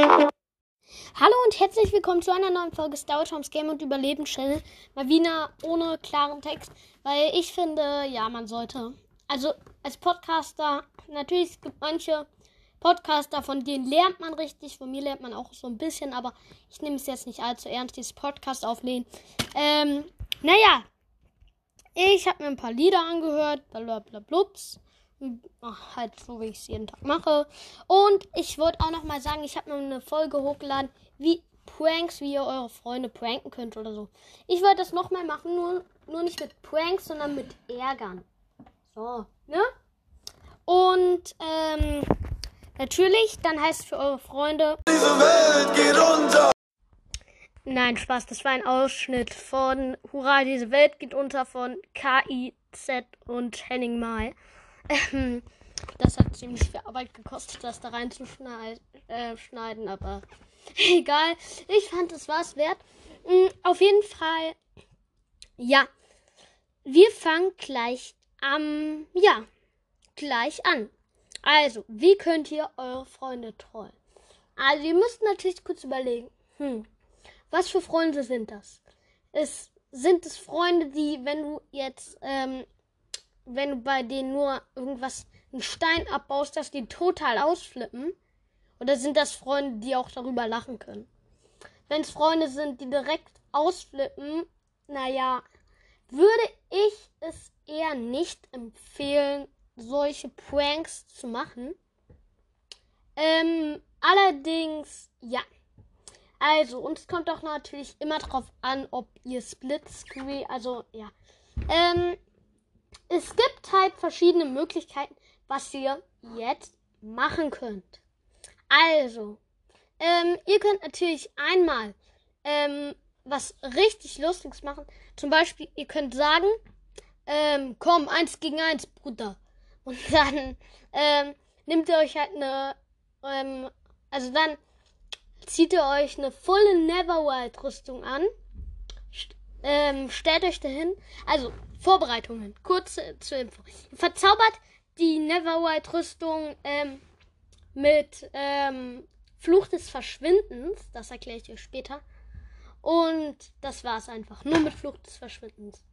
Hallo und herzlich willkommen zu einer neuen Folge Star Wars Game und Überleben Channel. Mal wieder ohne klaren Text, weil ich finde, ja, man sollte. Also als Podcaster, natürlich es gibt manche Podcaster, von denen lernt man richtig, von mir lernt man auch so ein bisschen, aber ich nehme es jetzt nicht allzu ernst, dieses Podcast auflehnen. Ähm, naja, ich habe mir ein paar Lieder angehört, blablabla. Ach, halt so, wie ich es jeden Tag mache. Und ich wollte auch noch mal sagen, ich habe mir eine Folge hochgeladen, wie Pranks, wie ihr eure Freunde pranken könnt oder so. Ich wollte das noch mal machen, nur, nur nicht mit Pranks, sondern mit Ärgern. So, ne? Und, ähm, natürlich, dann heißt es für eure Freunde. Diese Welt geht unter. Nein, Spaß, das war ein Ausschnitt von Hurra, diese Welt geht unter von KIZ und Henning Mai. Das hat ziemlich viel Arbeit gekostet, das da reinzuschneiden, äh, aber egal. Ich fand, es war es wert. Mhm, auf jeden Fall, ja. Wir fangen gleich am, ja, gleich an. Also, wie könnt ihr eure Freunde trollen? Also, ihr müsst natürlich kurz überlegen, hm, was für Freunde sind das? Es, sind es Freunde, die, wenn du jetzt ähm, wenn du bei denen nur irgendwas, einen Stein abbaust, dass die total ausflippen? Oder sind das Freunde, die auch darüber lachen können? Wenn es Freunde sind, die direkt ausflippen, naja, würde ich es eher nicht empfehlen, solche Pranks zu machen. Ähm, allerdings, ja. Also, uns kommt doch natürlich immer drauf an, ob ihr Split Screen, also, ja. Ähm, es gibt halt verschiedene Möglichkeiten, was ihr jetzt machen könnt. Also, ähm, ihr könnt natürlich einmal ähm, was richtig Lustiges machen. Zum Beispiel, ihr könnt sagen, ähm, komm, eins gegen eins, Bruder. Und dann ähm, nehmt ihr euch halt eine, ähm, also dann zieht ihr euch eine volle Neverwild-Rüstung an. St ähm, stellt euch dahin. Also, Vorbereitungen. Kurz äh, zur Info. Verzaubert die Neverwhite-Rüstung ähm, mit ähm, Fluch des Verschwindens. Das erkläre ich euch später. Und das war's einfach. Nur mit Fluch des Verschwindens.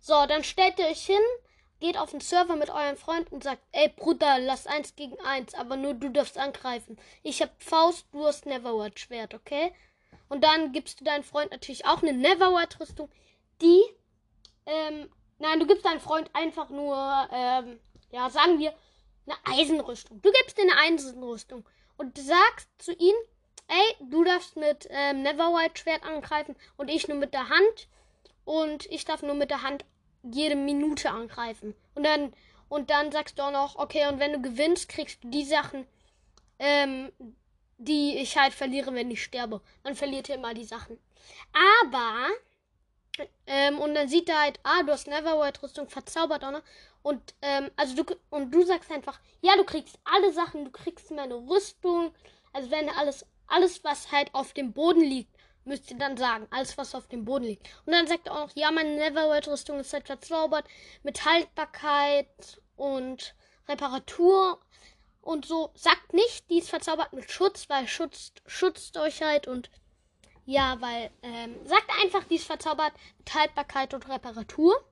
So, dann stellt ihr euch hin, geht auf den Server mit euren Freunden und sagt, ey Bruder, lass eins gegen eins, aber nur du darfst angreifen. Ich hab Faust, du hast Neverwhite Schwert, okay? Und dann gibst du deinem Freund natürlich auch eine Neverwhite Rüstung, die ähm, Nein, du gibst deinem Freund einfach nur, ähm, ja, sagen wir, eine Eisenrüstung. Du gibst dir eine Eisenrüstung und sagst zu ihm, ey, du darfst mit ähm, Neverwhite Schwert angreifen und ich nur mit der Hand und ich darf nur mit der Hand jede Minute angreifen. Und dann und dann sagst du auch noch, okay, und wenn du gewinnst, kriegst du die Sachen, ähm, die ich halt verliere, wenn ich sterbe. Man verliert ja immer die Sachen. Aber ähm, und dann sieht er halt, ah, du hast Neverwhite-Rüstung verzaubert noch. Und, ähm, also du, und du sagst einfach, ja, du kriegst alle Sachen, du kriegst meine Rüstung. Also wenn alles, alles, was halt auf dem Boden liegt, müsst ihr dann sagen, alles, was auf dem Boden liegt. Und dann sagt er auch noch, ja, meine Neverwhite-Rüstung ist halt verzaubert mit Haltbarkeit und Reparatur und so. Sagt nicht, die ist verzaubert mit Schutz, weil Schutz schützt euch halt und ja, weil, ähm, sagt einfach, die ist verzaubert mit Haltbarkeit und Reparatur.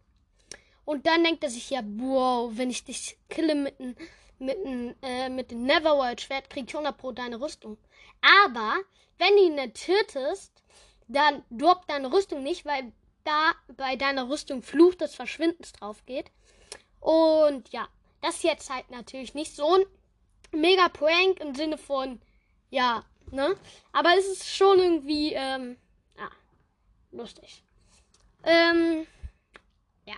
Und dann denkt er sich ja, wow, wenn ich dich kille mit, n, mit, n, äh, mit dem Neverworld Schwert, krieg ich 100 pro deine Rüstung. Aber, wenn du ihn nicht tötest, dann droppt deine Rüstung nicht, weil da bei deiner Rüstung Fluch des Verschwindens drauf geht. Und ja, das ist jetzt halt natürlich nicht so ein mega Prank im Sinne von, ja, Ne? Aber es ist schon irgendwie, ähm, ja, lustig. Ähm, ja.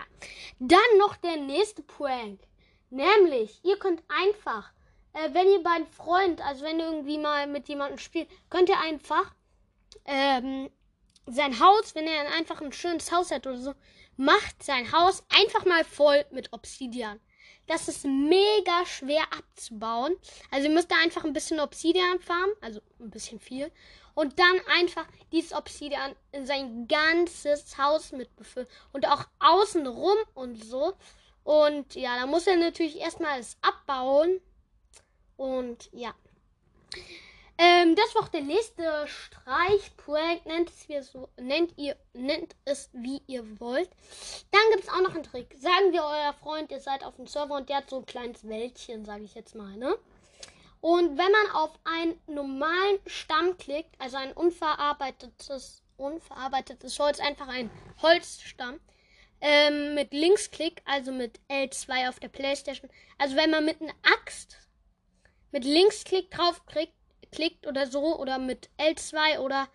Dann noch der nächste Prank. Nämlich, ihr könnt einfach, äh, wenn ihr bei einem Freund, also wenn ihr irgendwie mal mit jemandem spielt, könnt ihr einfach, ähm, sein Haus, wenn er einfach ein schönes Haus hat oder so, macht sein Haus einfach mal voll mit Obsidian. Das ist mega schwer abzubauen. Also ihr müsst da einfach ein bisschen Obsidian farmen, also ein bisschen viel. Und dann einfach dieses Obsidian in sein ganzes Haus mit befüllen. Und auch außen rum und so. Und ja, da muss er natürlich erstmal es abbauen. Und ja. Ähm, das war auch der nächste Streichprojekt. Nennt es, wie so, nennt, ihr, nennt es wie ihr wollt. Dann gibt es auch noch einen Trick. Sagen wir euer Freund, ihr seid auf dem Server und der hat so ein kleines Wäldchen, sage ich jetzt mal, ne? Und wenn man auf einen normalen Stamm klickt, also ein unverarbeitetes, unverarbeitetes Holz, einfach ein Holzstamm, ähm, mit Linksklick, also mit L2 auf der Playstation, also wenn man mit einer Axt mit Linksklick draufklickt, klickt oder so, oder mit L2 oder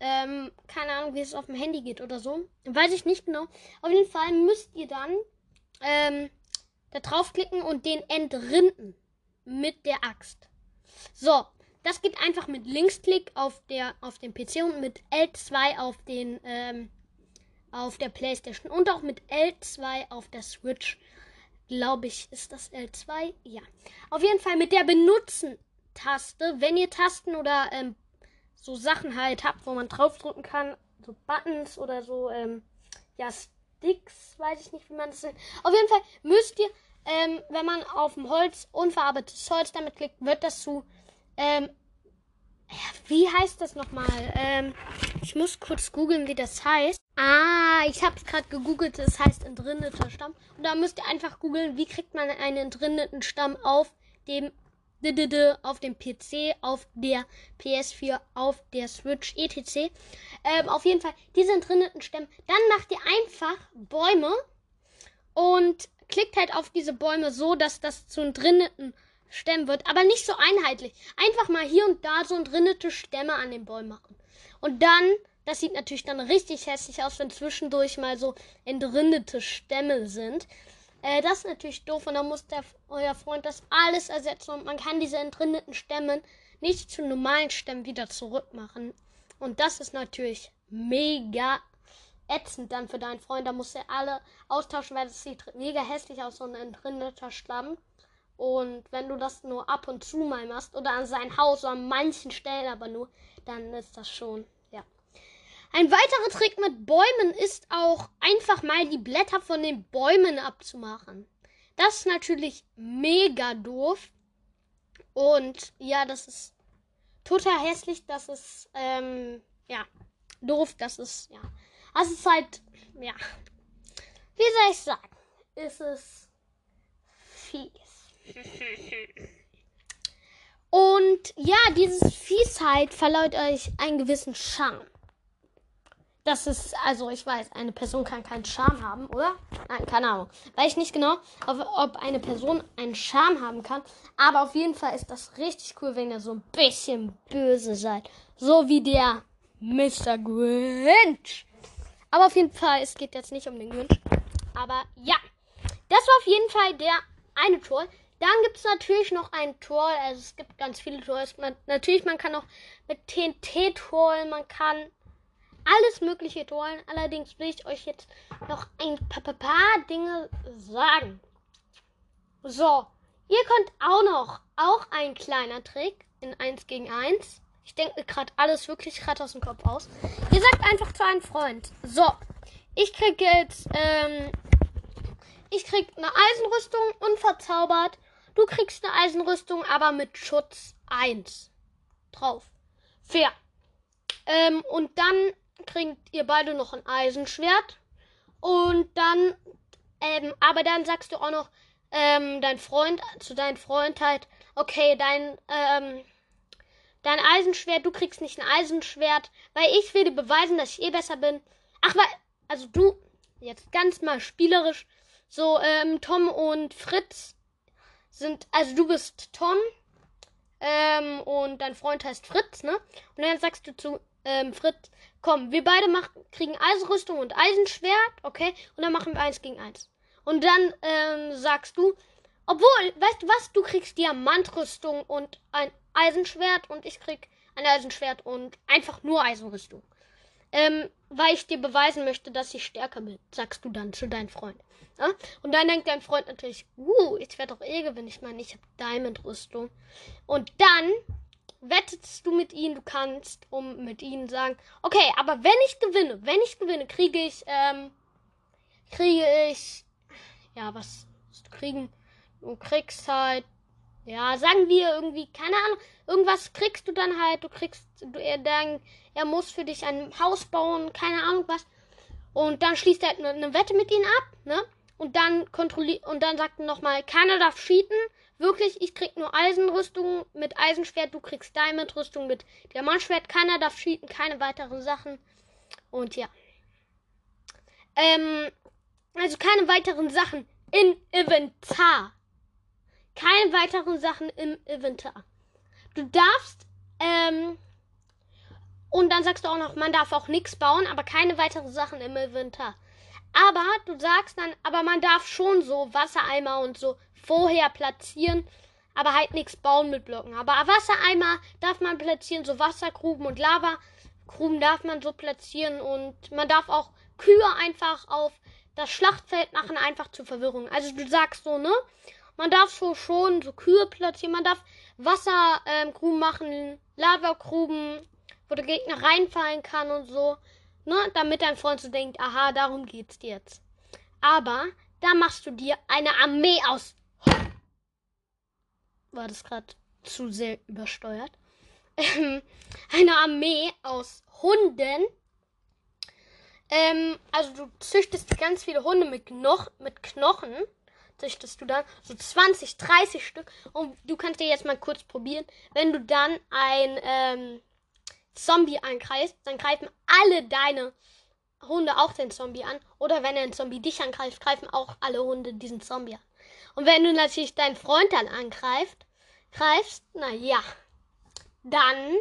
ähm, keine Ahnung, wie es auf dem Handy geht oder so. Weiß ich nicht genau. Auf jeden Fall müsst ihr dann ähm, da draufklicken und den entrinden mit der Axt. So, das geht einfach mit Linksklick auf der auf dem PC und mit L2 auf den ähm, auf der PlayStation und auch mit L2 auf der Switch. Glaube ich, ist das L2? Ja. Auf jeden Fall mit der Benutzen-Taste, wenn ihr Tasten oder ähm, so Sachen halt habt, wo man draufdrücken kann, so Buttons oder so, ähm, ja, Sticks, weiß ich nicht, wie man das nennt. Auf jeden Fall müsst ihr ähm, wenn man auf dem Holz, unverarbeitetes Holz damit klickt, wird das zu, ähm, wie heißt das nochmal? Ähm, ich muss kurz googeln, wie das heißt. Ah, ich habe es gerade gegoogelt, es heißt entrindeter Stamm. Und da müsst ihr einfach googeln, wie kriegt man einen entrindeten Stamm auf dem auf dem PC, auf der PS4, auf der Switch, etc. Ähm, auf jeden Fall, diese entrindeten Stämme. Dann macht ihr einfach Bäume und klickt halt auf diese Bäume so, dass das zu entrinneten Stämmen wird, aber nicht so einheitlich. Einfach mal hier und da so entrinnete Stämme an den Bäumen machen. Und dann, das sieht natürlich dann richtig hässlich aus, wenn zwischendurch mal so entrinnete Stämme sind. Äh, das ist natürlich doof und dann muss der, euer Freund das alles ersetzen und man kann diese entrinneten Stämme nicht zu normalen Stämmen wieder zurückmachen. Und das ist natürlich mega ätzend dann für deinen Freund. Da musst du alle austauschen, weil das sieht mega hässlich aus, so ein entrindeter Schlamm. Und wenn du das nur ab und zu mal machst oder an sein Haus oder an manchen Stellen aber nur, dann ist das schon. Ein weiterer Trick mit Bäumen ist auch einfach mal die Blätter von den Bäumen abzumachen. Das ist natürlich mega doof. Und ja, das ist total hässlich. Das ist, ähm, ja, doof. Das ist, ja. Also es ist halt, ja. Wie soll ich sagen? Ist es fies. Und ja, dieses Fiesheit verleiht euch einen gewissen Charme. Das ist, also ich weiß, eine Person kann keinen Charme haben, oder? Nein, keine Ahnung. Weiß ich nicht genau, ob, ob eine Person einen Charme haben kann. Aber auf jeden Fall ist das richtig cool, wenn ihr so ein bisschen böse seid. So wie der Mr. Grinch. Aber auf jeden Fall, es geht jetzt nicht um den Grinch. Aber ja, das war auf jeden Fall der eine Tor. Dann gibt es natürlich noch ein Tor. Also es gibt ganz viele. Man, natürlich, man kann auch mit TNT trollen. Man kann alles mögliche trollen. Allerdings will ich euch jetzt noch ein paar, Dinge sagen. So, ihr könnt auch noch, auch ein kleiner Trick in 1 gegen 1. Ich denke gerade alles wirklich gerade aus dem Kopf aus. Ihr sagt einfach zu einem Freund. So, ich krieg jetzt, ähm, ich krieg eine Eisenrüstung unverzaubert. Du kriegst eine Eisenrüstung, aber mit Schutz 1 drauf. Fair. Ähm, und dann kriegt ihr beide noch ein Eisenschwert. Und dann, ähm, aber dann sagst du auch noch, ähm, dein Freund, zu deinem Freund halt, okay, dein, ähm, dein Eisenschwert, du kriegst nicht ein Eisenschwert, weil ich will dir beweisen, dass ich eh besser bin. Ach, weil, also du, jetzt ganz mal spielerisch, so, ähm, Tom und Fritz sind, also du bist Tom, ähm, und dein Freund heißt Fritz, ne? Und dann sagst du zu, ähm, Fritz, komm, wir beide machen, kriegen Eisenrüstung und Eisenschwert, okay? Und dann machen wir eins gegen eins. Und dann, ähm, sagst du, obwohl, weißt du was, du kriegst Diamantrüstung und ein Eisenschwert und ich krieg ein Eisenschwert und einfach nur Eisenrüstung. Ähm, weil ich dir beweisen möchte, dass ich stärker bin, sagst du dann zu deinem Freund. Ja? Und dann denkt dein Freund natürlich, uh, ich werde doch eh gewinnen. Ich meine, ich habe Diamond-Rüstung. Und dann wettest du mit ihm, du kannst um mit ihm sagen, okay, aber wenn ich gewinne, wenn ich gewinne, kriege ich, ähm, kriege ich, ja, was kriegen? Du kriegst halt ja, sagen wir irgendwie, keine Ahnung, irgendwas kriegst du dann halt, du kriegst, du, er, dann, er muss für dich ein Haus bauen, keine Ahnung was. Und dann schließt er eine, eine Wette mit ihnen ab, ne? Und dann kontrolliert, und dann sagt er nochmal, keiner darf cheaten. Wirklich, ich krieg nur Eisenrüstung mit Eisenschwert, du kriegst Diamond-Rüstung mit Diamantschwert, keiner darf cheaten, keine weiteren Sachen. Und ja. Ähm, also keine weiteren Sachen im Inventar keine weiteren Sachen im Inventar. Du darfst, ähm, und dann sagst du auch noch, man darf auch nichts bauen, aber keine weiteren Sachen im Inventar. Aber du sagst dann, aber man darf schon so Wassereimer und so vorher platzieren, aber halt nichts bauen mit Blöcken. Aber Wassereimer darf man platzieren, so Wassergruben und Lavagruben darf man so platzieren und man darf auch Kühe einfach auf das Schlachtfeld machen, einfach zur Verwirrung. Also du sagst so, ne? Man darf so schon so Kühe platzieren. Man darf Wassergruben ähm, machen, Lavagruben, wo der Gegner reinfallen kann und so. Ne? Damit dein Freund so denkt, aha, darum geht's dir jetzt. Aber da machst du dir eine Armee aus. War das gerade zu sehr übersteuert? eine Armee aus Hunden. Ähm, also du züchtest ganz viele Hunde mit, Knoch mit Knochen züchtest du dann so 20, 30 Stück. Und du kannst dir jetzt mal kurz probieren. Wenn du dann ein ähm, Zombie angreifst, dann greifen alle deine Hunde auch den Zombie an. Oder wenn ein Zombie dich angreift, greifen auch alle Hunde diesen Zombie an. Und wenn du natürlich deinen Freund dann angreifst, greifst, naja, dann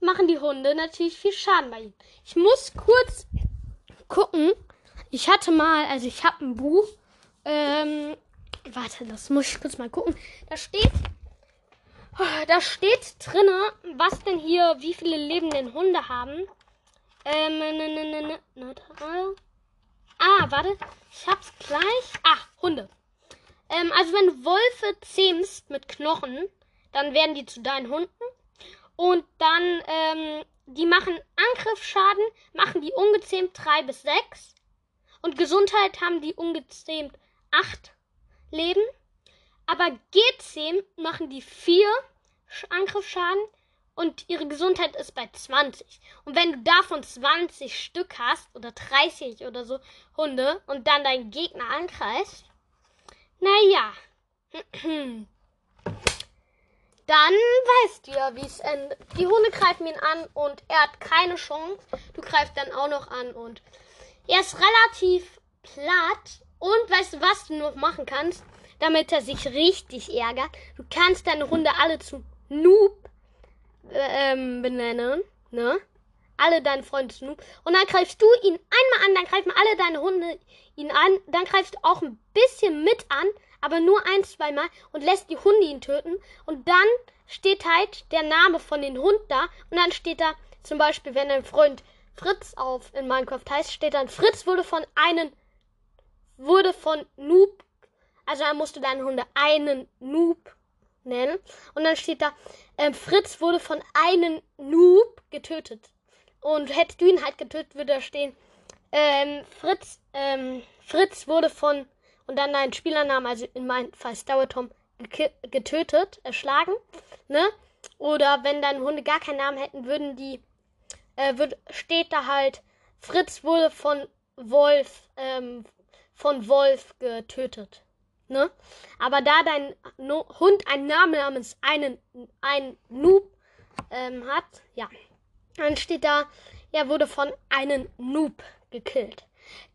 machen die Hunde natürlich viel Schaden bei ihm. Ich muss kurz gucken. Ich hatte mal, also ich habe ein Buch ähm, warte, das muss ich kurz mal gucken. Da steht, da steht drinne, was denn hier, wie viele lebenden Hunde haben. Ähm, ne, ne, ne, ne, Ah, warte, ich hab's gleich. Ah, Hunde. Ähm, also wenn du Wölfe zähmst mit Knochen, dann werden die zu deinen Hunden. Und dann, ähm, die machen Angriffsschaden, machen die ungezähmt 3 bis 6. Und Gesundheit haben die ungezähmt 8 Leben. Aber G10 machen die 4 Angriffsschaden und ihre Gesundheit ist bei 20. Und wenn du davon 20 Stück hast oder 30 oder so Hunde und dann deinen Gegner angreifst, naja, dann weißt du ja, wie es endet. Die Hunde greifen ihn an und er hat keine Chance. Du greifst dann auch noch an und er ist relativ platt und weißt du, was du noch machen kannst, damit er sich richtig ärgert? Du kannst deine Hunde alle zu Noob äh, ähm, benennen, ne? Alle deine Freunde zu Noob. Und dann greifst du ihn einmal an, dann greifen alle deine Hunde ihn an. Dann greifst du auch ein bisschen mit an, aber nur ein, zweimal und lässt die Hunde ihn töten. Und dann steht halt der Name von den Hund da. Und dann steht da zum Beispiel, wenn dein Freund Fritz auf in Minecraft heißt, steht dann, Fritz wurde von einem wurde von Noob, also er musste deinen Hunde einen Noob nennen. Und dann steht da, ähm, Fritz wurde von einem Noob getötet. Und hättest du ihn halt getötet, würde da stehen, ähm, Fritz, ähm, Fritz wurde von, und dann dein Spielernamen, also in meinem Fall Star Tom, getötet, erschlagen, ne? Oder wenn deine Hunde gar keinen Namen hätten, würden die, äh, würd, steht da halt, Fritz wurde von Wolf, ähm, von Wolf getötet. Ne? Aber da dein no Hund einen Namen namens einen, ein Noob ähm, hat, ja, dann steht da, er wurde von einem Noob gekillt.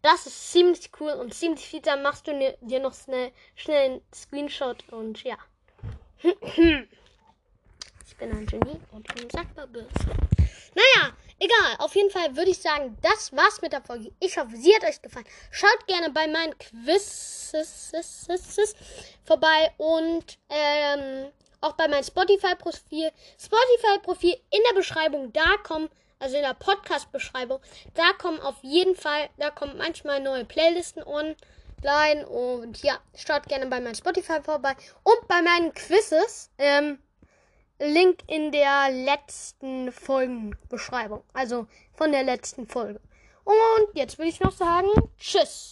Das ist ziemlich cool und ziemlich viel. Dann machst du dir noch schnell, schnell einen Screenshot und ja. ich bin ein Genie und unsagbar böse. Naja, Egal, auf jeden Fall würde ich sagen, das war's mit der Folge. Ich hoffe, sie hat euch gefallen. Schaut gerne bei meinen Quizzes vorbei und ähm, auch bei meinem Spotify-Profil. Spotify-Profil in der Beschreibung, da kommen, also in der Podcast-Beschreibung, da kommen auf jeden Fall, da kommen manchmal neue Playlisten online und ja, schaut gerne bei meinem Spotify vorbei und bei meinen Quizzes. Ähm, Link in der letzten Folgenbeschreibung. Also von der letzten Folge. Und jetzt würde ich noch sagen, tschüss.